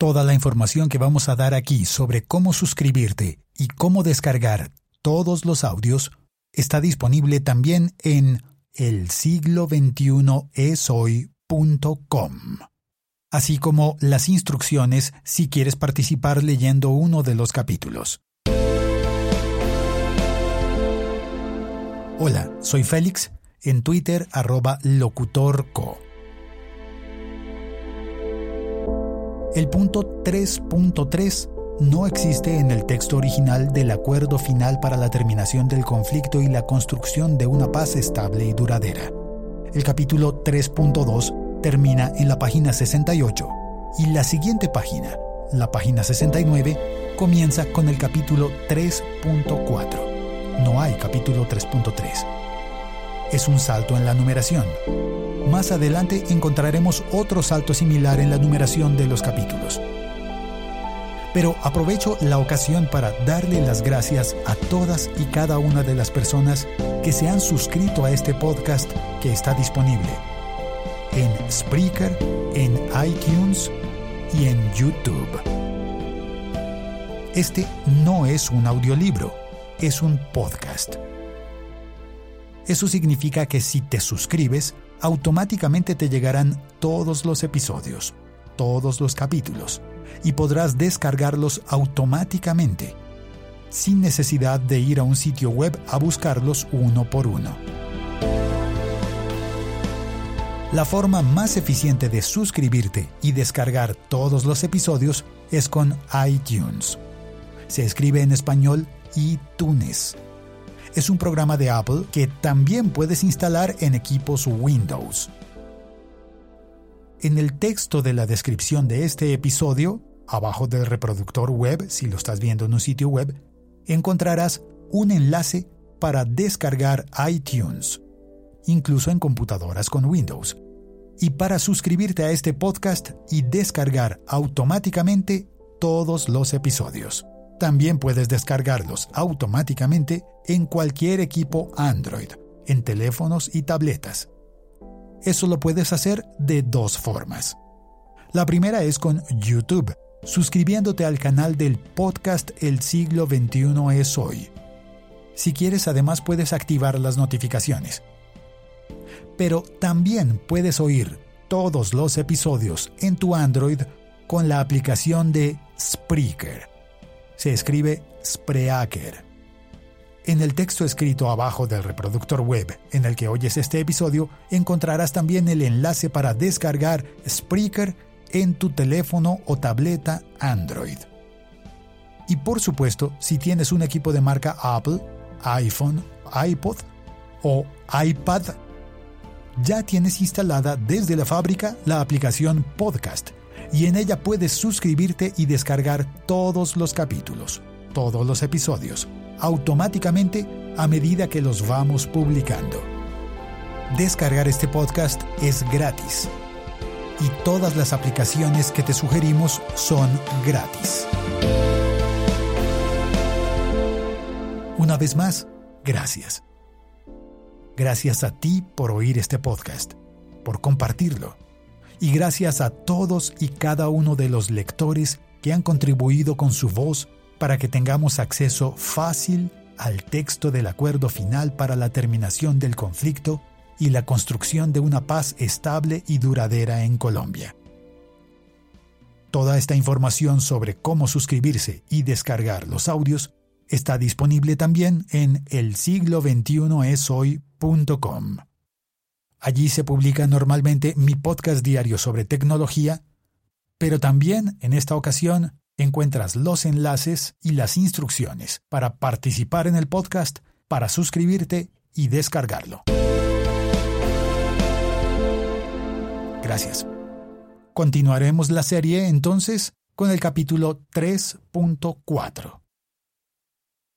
Toda la información que vamos a dar aquí sobre cómo suscribirte y cómo descargar todos los audios está disponible también en el siglo esoy.com, así como las instrucciones si quieres participar leyendo uno de los capítulos. Hola, soy Félix, en Twitter arroba locutorco. El punto 3.3 no existe en el texto original del acuerdo final para la terminación del conflicto y la construcción de una paz estable y duradera. El capítulo 3.2 termina en la página 68 y la siguiente página, la página 69, comienza con el capítulo 3.4. No hay capítulo 3.3. Es un salto en la numeración. Más adelante encontraremos otro salto similar en la numeración de los capítulos pero aprovecho la ocasión para darle las gracias a todas y cada una de las personas que se han suscrito a este podcast que está disponible en Spreaker, en iTunes y en YouTube. Este no es un audiolibro, es un podcast. Eso significa que si te suscribes, automáticamente te llegarán todos los episodios, todos los capítulos y podrás descargarlos automáticamente, sin necesidad de ir a un sitio web a buscarlos uno por uno. La forma más eficiente de suscribirte y descargar todos los episodios es con iTunes. Se escribe en español iTunes. Es un programa de Apple que también puedes instalar en equipos Windows. En el texto de la descripción de este episodio Abajo del reproductor web, si lo estás viendo en un sitio web, encontrarás un enlace para descargar iTunes, incluso en computadoras con Windows, y para suscribirte a este podcast y descargar automáticamente todos los episodios. También puedes descargarlos automáticamente en cualquier equipo Android, en teléfonos y tabletas. Eso lo puedes hacer de dos formas. La primera es con YouTube suscribiéndote al canal del podcast El siglo XXI es hoy. Si quieres, además puedes activar las notificaciones. Pero también puedes oír todos los episodios en tu Android con la aplicación de Spreaker. Se escribe Spreaker. En el texto escrito abajo del reproductor web en el que oyes este episodio encontrarás también el enlace para descargar Spreaker en tu teléfono o tableta Android. Y por supuesto, si tienes un equipo de marca Apple, iPhone, iPod o iPad, ya tienes instalada desde la fábrica la aplicación Podcast y en ella puedes suscribirte y descargar todos los capítulos, todos los episodios, automáticamente a medida que los vamos publicando. Descargar este podcast es gratis y todas las aplicaciones que te sugerimos son gratis. Una vez más, gracias. Gracias a ti por oír este podcast, por compartirlo, y gracias a todos y cada uno de los lectores que han contribuido con su voz para que tengamos acceso fácil al texto del acuerdo final para la terminación del conflicto y la construcción de una paz estable y duradera en Colombia. Toda esta información sobre cómo suscribirse y descargar los audios está disponible también en elsiglo21eshoy.com Allí se publica normalmente mi podcast diario sobre tecnología, pero también, en esta ocasión, encuentras los enlaces y las instrucciones para participar en el podcast, para suscribirte y descargarlo. Gracias. Continuaremos la serie entonces con el capítulo 3.4.